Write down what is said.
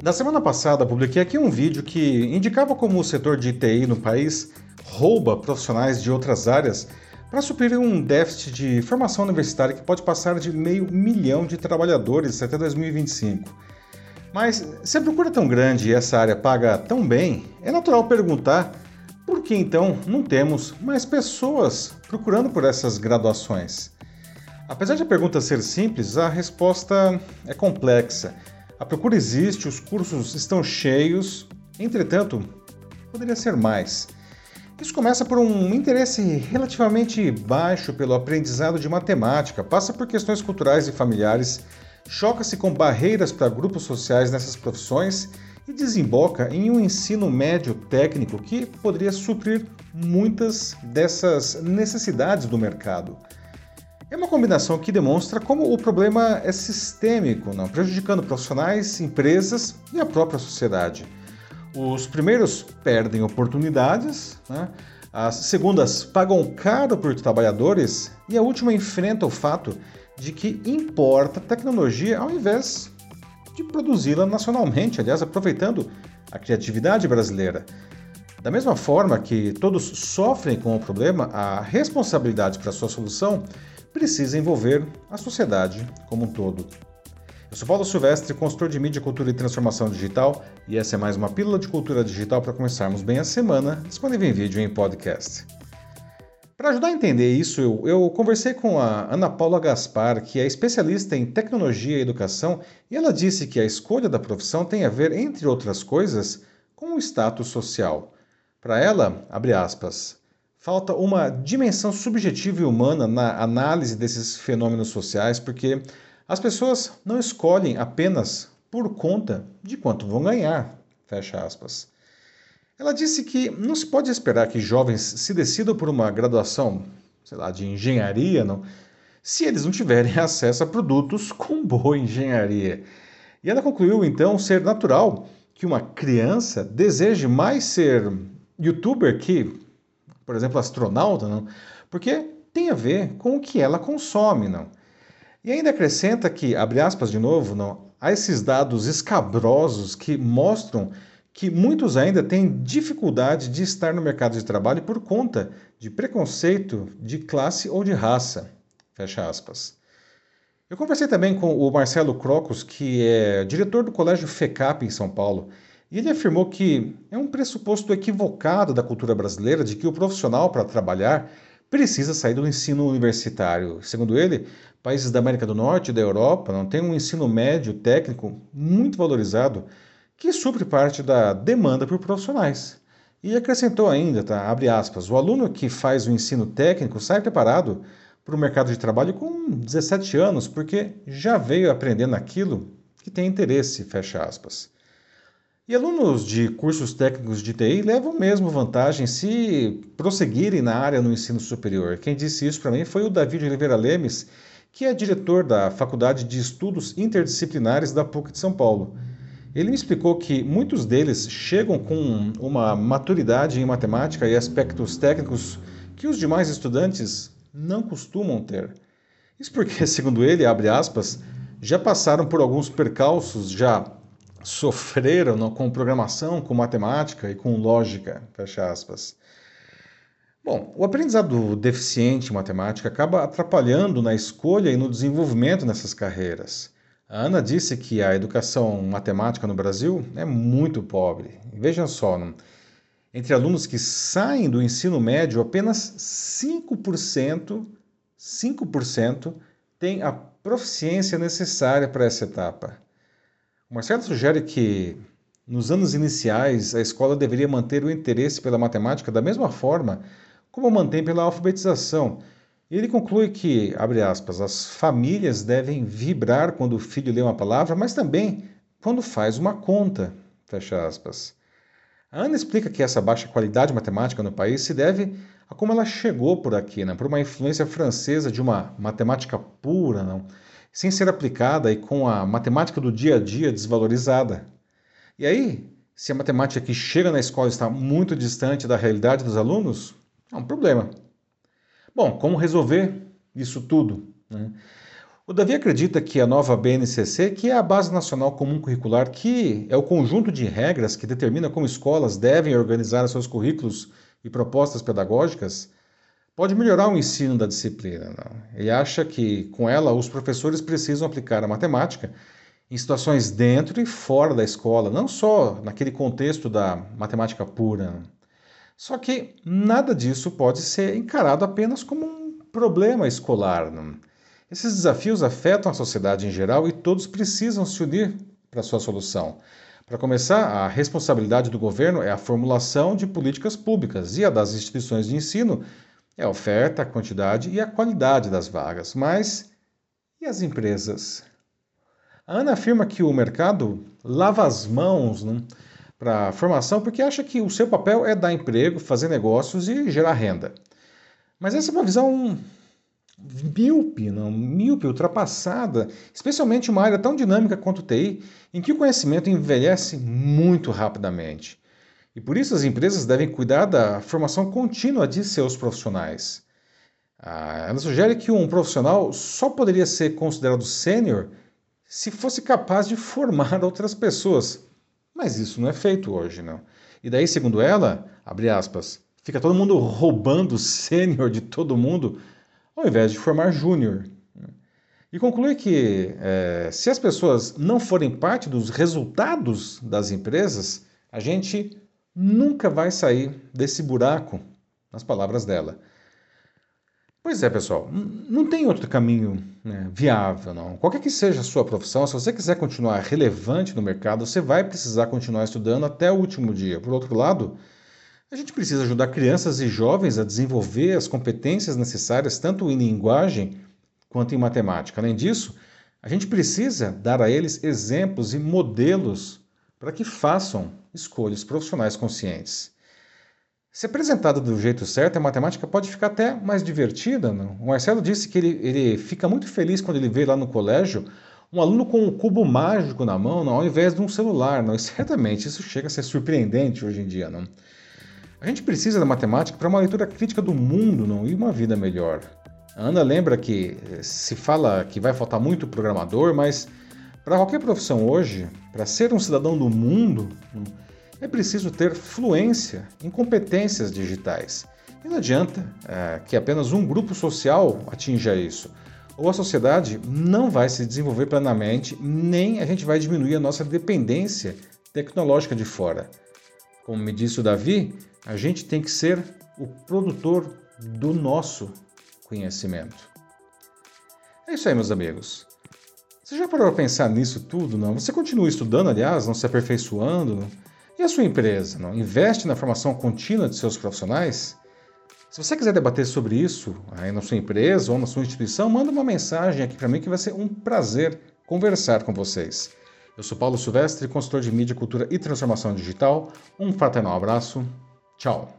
Na semana passada, publiquei aqui um vídeo que indicava como o setor de TI no país rouba profissionais de outras áreas para suprir um déficit de formação universitária que pode passar de meio milhão de trabalhadores até 2025. Mas se a procura é tão grande e essa área paga tão bem, é natural perguntar por que então não temos mais pessoas procurando por essas graduações? Apesar de a pergunta ser simples, a resposta é complexa. A procura existe, os cursos estão cheios, entretanto, poderia ser mais. Isso começa por um interesse relativamente baixo pelo aprendizado de matemática, passa por questões culturais e familiares, choca-se com barreiras para grupos sociais nessas profissões e desemboca em um ensino médio técnico que poderia suprir muitas dessas necessidades do mercado. É uma combinação que demonstra como o problema é sistêmico, não? prejudicando profissionais, empresas e a própria sociedade. Os primeiros perdem oportunidades, né? as segundas pagam caro por trabalhadores e a última enfrenta o fato de que importa tecnologia ao invés de produzi-la nacionalmente, aliás, aproveitando a criatividade brasileira. Da mesma forma que todos sofrem com o problema, a responsabilidade para sua solução precisa envolver a sociedade como um todo. Eu sou Paulo Silvestre, consultor de mídia, cultura e transformação digital, e essa é mais uma pílula de cultura digital para começarmos bem a semana, disponível em vídeo e em podcast. Para ajudar a entender isso, eu, eu, conversei com a Ana Paula Gaspar, que é especialista em tecnologia e educação, e ela disse que a escolha da profissão tem a ver, entre outras coisas, com o status social. Para ela, abre aspas, falta uma dimensão subjetiva e humana na análise desses fenômenos sociais, porque as pessoas não escolhem apenas por conta de quanto vão ganhar. Fecha aspas. Ela disse que não se pode esperar que jovens se decidam por uma graduação, sei lá, de engenharia, não, se eles não tiverem acesso a produtos com boa engenharia. E ela concluiu então ser natural que uma criança deseje mais ser youtuber que, por exemplo, astronauta, não? Porque tem a ver com o que ela consome, não? E ainda acrescenta que, abre aspas de novo, não, há esses dados escabrosos que mostram que muitos ainda têm dificuldade de estar no mercado de trabalho por conta de preconceito de classe ou de raça. Fecha aspas. Eu conversei também com o Marcelo Crocos, que é diretor do Colégio FECAP em São Paulo, e ele afirmou que é um pressuposto equivocado da cultura brasileira de que o profissional para trabalhar precisa sair do ensino universitário. Segundo ele, países da América do Norte e da Europa não têm um ensino médio técnico muito valorizado que supre parte da demanda por profissionais. E acrescentou ainda, tá, abre aspas, o aluno que faz o ensino técnico sai preparado para o mercado de trabalho com 17 anos, porque já veio aprendendo aquilo que tem interesse, fecha aspas. E alunos de cursos técnicos de TI levam mesmo vantagem se prosseguirem na área no ensino superior. Quem disse isso para mim foi o David Oliveira Lemes, que é diretor da Faculdade de Estudos Interdisciplinares da PUC de São Paulo. Ele me explicou que muitos deles chegam com uma maturidade em matemática e aspectos técnicos que os demais estudantes não costumam ter. Isso porque, segundo ele, abre aspas, já passaram por alguns percalços, já sofreram com programação, com matemática e com lógica, fecha aspas. Bom, o aprendizado deficiente em matemática acaba atrapalhando na escolha e no desenvolvimento nessas carreiras. A Ana disse que a educação matemática no Brasil é muito pobre. Vejam só, entre alunos que saem do ensino médio, apenas 5%, 5% têm a proficiência necessária para essa etapa. O Marcelo sugere que nos anos iniciais a escola deveria manter o interesse pela matemática da mesma forma como mantém pela alfabetização ele conclui que, abre aspas, as famílias devem vibrar quando o filho lê uma palavra, mas também quando faz uma conta, fecha aspas. A Ana explica que essa baixa qualidade matemática no país se deve a como ela chegou por aqui, né? por uma influência francesa de uma matemática pura, não? Sem ser aplicada e com a matemática do dia a dia desvalorizada. E aí, se a matemática que chega na escola está muito distante da realidade dos alunos, é um problema. Bom, como resolver isso tudo? Né? O Davi acredita que a nova BNCC, que é a Base Nacional Comum Curricular, que é o conjunto de regras que determina como escolas devem organizar seus currículos e propostas pedagógicas, pode melhorar o ensino da disciplina. Não? Ele acha que, com ela, os professores precisam aplicar a matemática em situações dentro e fora da escola, não só naquele contexto da matemática pura. Só que nada disso pode ser encarado apenas como um problema escolar. Não? Esses desafios afetam a sociedade em geral e todos precisam se unir para sua solução. Para começar, a responsabilidade do governo é a formulação de políticas públicas e a das instituições de ensino é a oferta, a quantidade e a qualidade das vagas. Mas e as empresas? A Ana afirma que o mercado lava as mãos né, para a formação porque acha que o seu papel é dar emprego, fazer negócios e gerar renda. Mas essa é uma visão míope, não, míope, ultrapassada, especialmente uma área tão dinâmica quanto o TI, em que o conhecimento envelhece muito rapidamente. E por isso as empresas devem cuidar da formação contínua de seus profissionais. Ah, ela sugere que um profissional só poderia ser considerado sênior se fosse capaz de formar outras pessoas. Mas isso não é feito hoje, não. E daí, segundo ela, abre aspas, fica todo mundo roubando sênior de todo mundo ao invés de formar júnior. E conclui que é, se as pessoas não forem parte dos resultados das empresas, a gente nunca vai sair desse buraco, nas palavras dela. Pois é, pessoal, não tem outro caminho né, viável, não. Qualquer que seja a sua profissão, se você quiser continuar relevante no mercado, você vai precisar continuar estudando até o último dia. Por outro lado, a gente precisa ajudar crianças e jovens a desenvolver as competências necessárias tanto em linguagem quanto em matemática. Além disso, a gente precisa dar a eles exemplos e modelos para que façam escolhas profissionais conscientes. Se apresentada do jeito certo, a matemática pode ficar até mais divertida. Não? O Marcelo disse que ele, ele fica muito feliz quando ele vê lá no colégio um aluno com um cubo mágico na mão, não, ao invés de um celular. Não? E certamente isso chega a ser surpreendente hoje em dia. Não? A gente precisa da matemática para uma leitura crítica do mundo não? e uma vida melhor. A Ana lembra que eh, se fala que vai faltar muito programador, mas para qualquer profissão hoje, para ser um cidadão do mundo, é preciso ter fluência em competências digitais. E não adianta é, que apenas um grupo social atinja isso. Ou a sociedade não vai se desenvolver plenamente, nem a gente vai diminuir a nossa dependência tecnológica de fora. Como me disse o Davi, a gente tem que ser o produtor do nosso conhecimento. É isso aí, meus amigos. Você já parou para pensar nisso tudo, não? Você continua estudando, aliás, não se aperfeiçoando? Não? E a sua empresa, não? Investe na formação contínua de seus profissionais? Se você quiser debater sobre isso aí na sua empresa ou na sua instituição, manda uma mensagem aqui para mim que vai ser um prazer conversar com vocês. Eu sou Paulo Silvestre, consultor de mídia, cultura e transformação digital. Um fraternal abraço. Tchau.